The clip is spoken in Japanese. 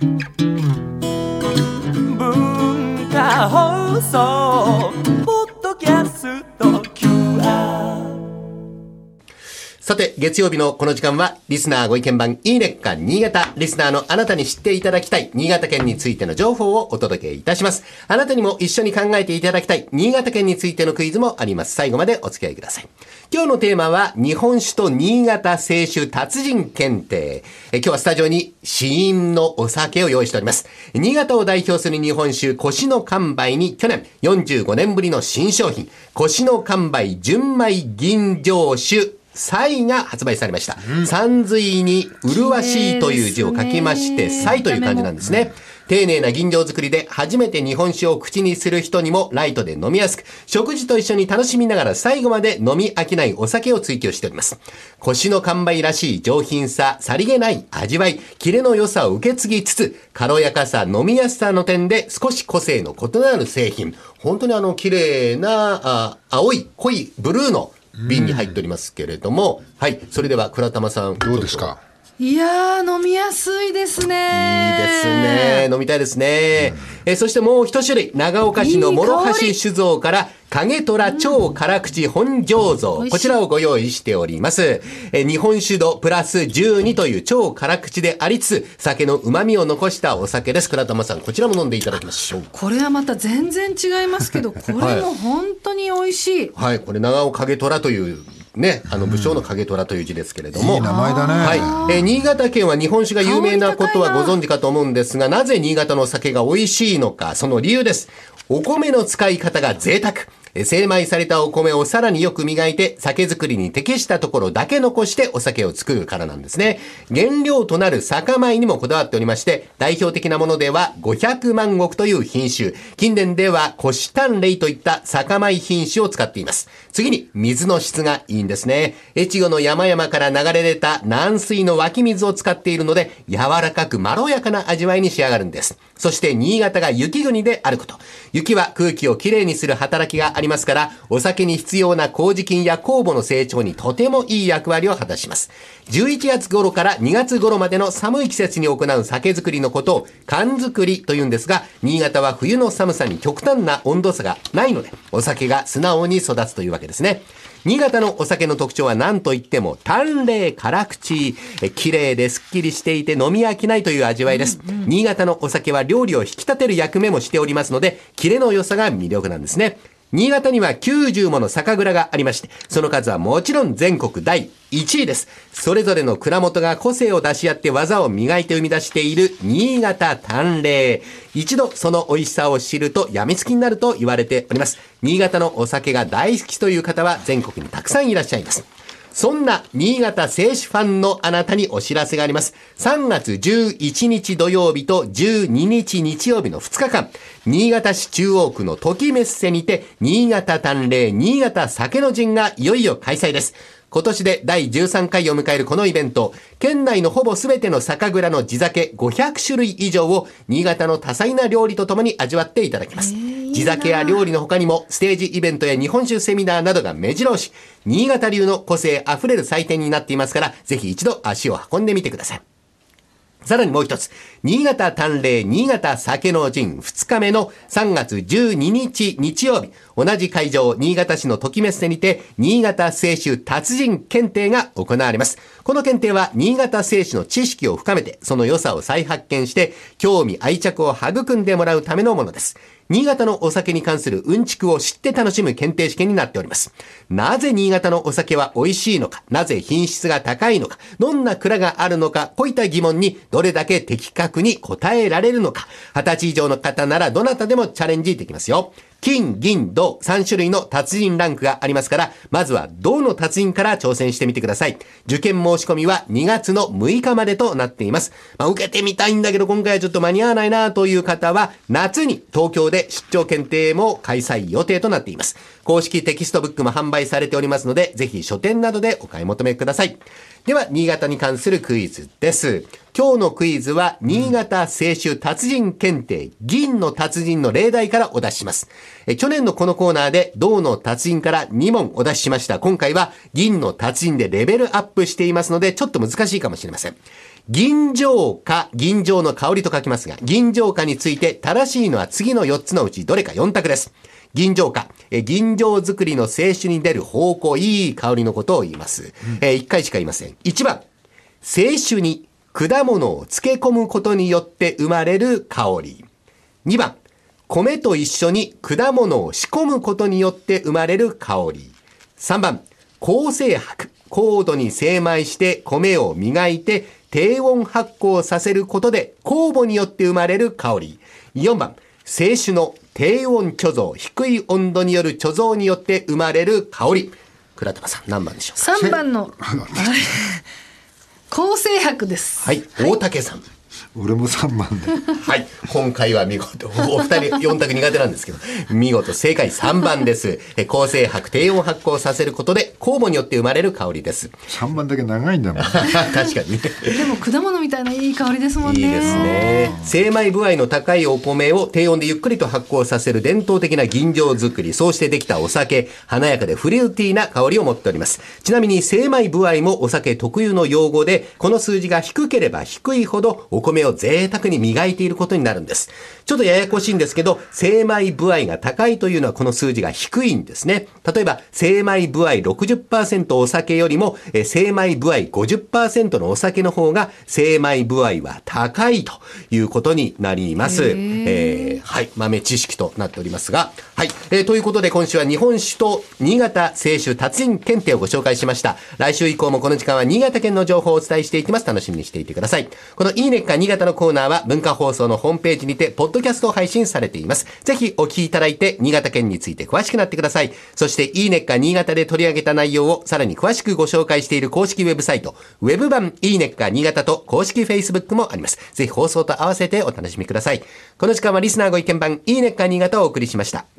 文化放送ポッドキャスト QR さて、月曜日のこの時間は、リスナーご意見番いいねっか新潟、リスナーのあなたに知っていただきたい、新潟県についての情報をお届けいたします。あなたにも一緒に考えていただきたい、新潟県についてのクイズもあります。最後までお付き合いください。今日のテーマは、日本酒と新潟清酒達人検定。え今日はスタジオに、死因のお酒を用意しております。新潟を代表する日本酒、腰の完売に、去年、45年ぶりの新商品、腰の完売純米吟醸酒、サイが発売されました。山水に麗しいという字を書きまして、サイという漢字なんですね。丁寧な吟醸作りで初めて日本酒を口にする人にもライトで飲みやすく、食事と一緒に楽しみながら最後まで飲み飽きないお酒を追求しております。腰の完売らしい上品さ、さりげない味わい、キレの良さを受け継ぎつつ、軽やかさ、飲みやすさの点で少し個性の異なる製品。本当にあの綺麗な、あ青い濃いブルーの瓶に入っておりますけれども、はい。それでは、倉玉さん。どうですか？いやー、飲みやすいですね。いいですね。飲みたいですね。えそしてもう一種類、長岡市の諸橋酒造から、影虎超辛口本醸造、こちらをご用意しております。え日本酒度プラス12という超辛口でありつつ、酒の旨味を残したお酒です。倉玉さん、こちらも飲んでいただきましょう。これはまた全然違いますけど、これも本当に美味しい。はい、これ長尾影虎という、ね、あの武将の影虎という字ですけれども。いい名前だね。はい。えー新潟県は日本酒が有名なことはご存知かと思うんですが、なぜ新潟の酒が美味しいのか、その理由です。お米の使い方が贅沢。え精米されたお米をさらによく磨いて、酒造りに適したところだけ残してお酒を作るからなんですね。原料となる酒米にもこだわっておりまして、代表的なものでは500万石という品種。近年では古シタンレイといった酒米品種を使っています。次に、水の質がいいんですね。越後の山々から流れ出た軟水の湧き水を使っているので、柔らかくまろやかな味わいに仕上がるんです。そして、新潟が雪国であること。雪は空気をきれいにする働きがありますから、お酒に必要な麹菌や酵母の成長にとてもいい役割を果たします。11月頃から2月頃までの寒い季節に行う酒造りのことを缶作りというんですが、新潟は冬の寒さに極端な温度差がないので、お酒が素直に育つというわけですね。新潟のお酒の特徴は何と言っても、淡麗辛口、え綺麗でスッキリしていて飲み飽きないという味わいです。新潟のお酒は料理を引き立てる役目もしておりますので、キレの良さが魅力なんですね。新潟には90もの酒蔵がありまして、その数はもちろん全国第1位です。それぞれの蔵元が個性を出し合って技を磨いて生み出している新潟淡麗。一度その美味しさを知ると病みつきになると言われております。新潟のお酒が大好きという方は全国にたくさんいらっしゃいます。そんな新潟製酒ファンのあなたにお知らせがあります。3月11日土曜日と12日日曜日の2日間、新潟市中央区の時メッセにて、新潟淡麗新潟酒の陣がいよいよ開催です。今年で第13回を迎えるこのイベント、県内のほぼ全ての酒蔵の地酒500種類以上を新潟の多彩な料理とともに味わっていただきます。地酒や料理の他にもステージイベントや日本酒セミナーなどが目白押し、新潟流の個性あふれる祭典になっていますから、ぜひ一度足を運んでみてください。さらにもう一つ、新潟淡麗新潟酒の陣2日目の3月12日日曜日、同じ会場、新潟市の時メッセにて、新潟清酒達人検定が行われます。この検定は、新潟清酒の知識を深めて、その良さを再発見して、興味愛着を育んでもらうためのものです。新潟のお酒に関するうんちくを知って楽しむ検定試験になっております。なぜ新潟のお酒は美味しいのか、なぜ品質が高いのか、どんな蔵があるのか、こういった疑問にどれだけ的確に答えられるのか、20歳以上の方ならどなたでもチャレンジできますよ。金、銀、銅、3種類の達人ランクがありますから、まずは銅の達人から挑戦してみてください。受験申し込みは2月の6日までとなっています。まあ、受けてみたいんだけど今回はちょっと間に合わないなという方は、夏に東京で出張検定も開催予定となっています。公式テキストブックも販売されておりますので、ぜひ書店などでお買い求めください。では、新潟に関するクイズです。今日のクイズは、新潟清酒達人検定、銀の達人の例題からお出しします。え去年のこのコーナーで、銅の達人から2問お出ししました。今回は、銀の達人でレベルアップしていますので、ちょっと難しいかもしれません。銀醸花、銀醸の香りと書きますが、銀醸花について正しいのは次の4つのうちどれか4択です。銀醸花、え銀醸作りの清酒に出る芳香、いい香りのことを言います。え1回しか言いません。1番、清酒に果物を漬け込むことによって生まれる香り。2番、米と一緒に果物を仕込むことによって生まれる香り。3番、高精白。高度に精米して米を磨いて低温発酵させることで酵母によって生まれる香り。4番、清酒の低温貯蔵、低い温度による貯蔵によって生まれる香り。倉玉さん、何番でしょうか？3番の 構成白です。はい、大竹さん。俺も3番で。はい。今回は見事、お二人4択苦手なんですけど、見事正解3番です。え構成白低温発酵させることで酵母によって生まれる香りです。3番だけ長いんだもん。確かに。でも果物みたいないい香りですもんね。いいですね。精米部合の高いお米を低温でゆっくりと発酵させる伝統的な吟醸作り、そうしてできたお酒、華やかでフルーティーな香りを持っております。ちなみに精米部合もお酒特有の用語で、この数字が低ければ低いほどお米を贅沢に磨いていることになるんです。ちょっとややこしいんですけど、精米部合が高いというのはこの数字が低いんですね。例えば、精米部合60%お酒よりも、えー精米部合50%のお酒の方が精米部合は高いということになります。えーはい、豆知識となっておりますが、はい、えーということで今週は日本酒と新潟清酒達人検定をご紹介しました。来週以降もこの時間は新潟県の情報をお伝えしていきます。楽しみにしていてください。このいいねっか新潟のコーナーは文化放送のホームページにて、ポッドキャストを配信されています。ぜひお聞きいただいて、新潟県について詳しくなってください。そして、いいねっか新潟で取り上げた内容をさらに詳しくご紹介している公式ウェブサイト、ウェブ版いいねっか新潟と公式 Facebook もあります。ぜひ放送と合わせてお楽しみください。この時間はリスナーご意見番いいねっか新潟をお送りしました。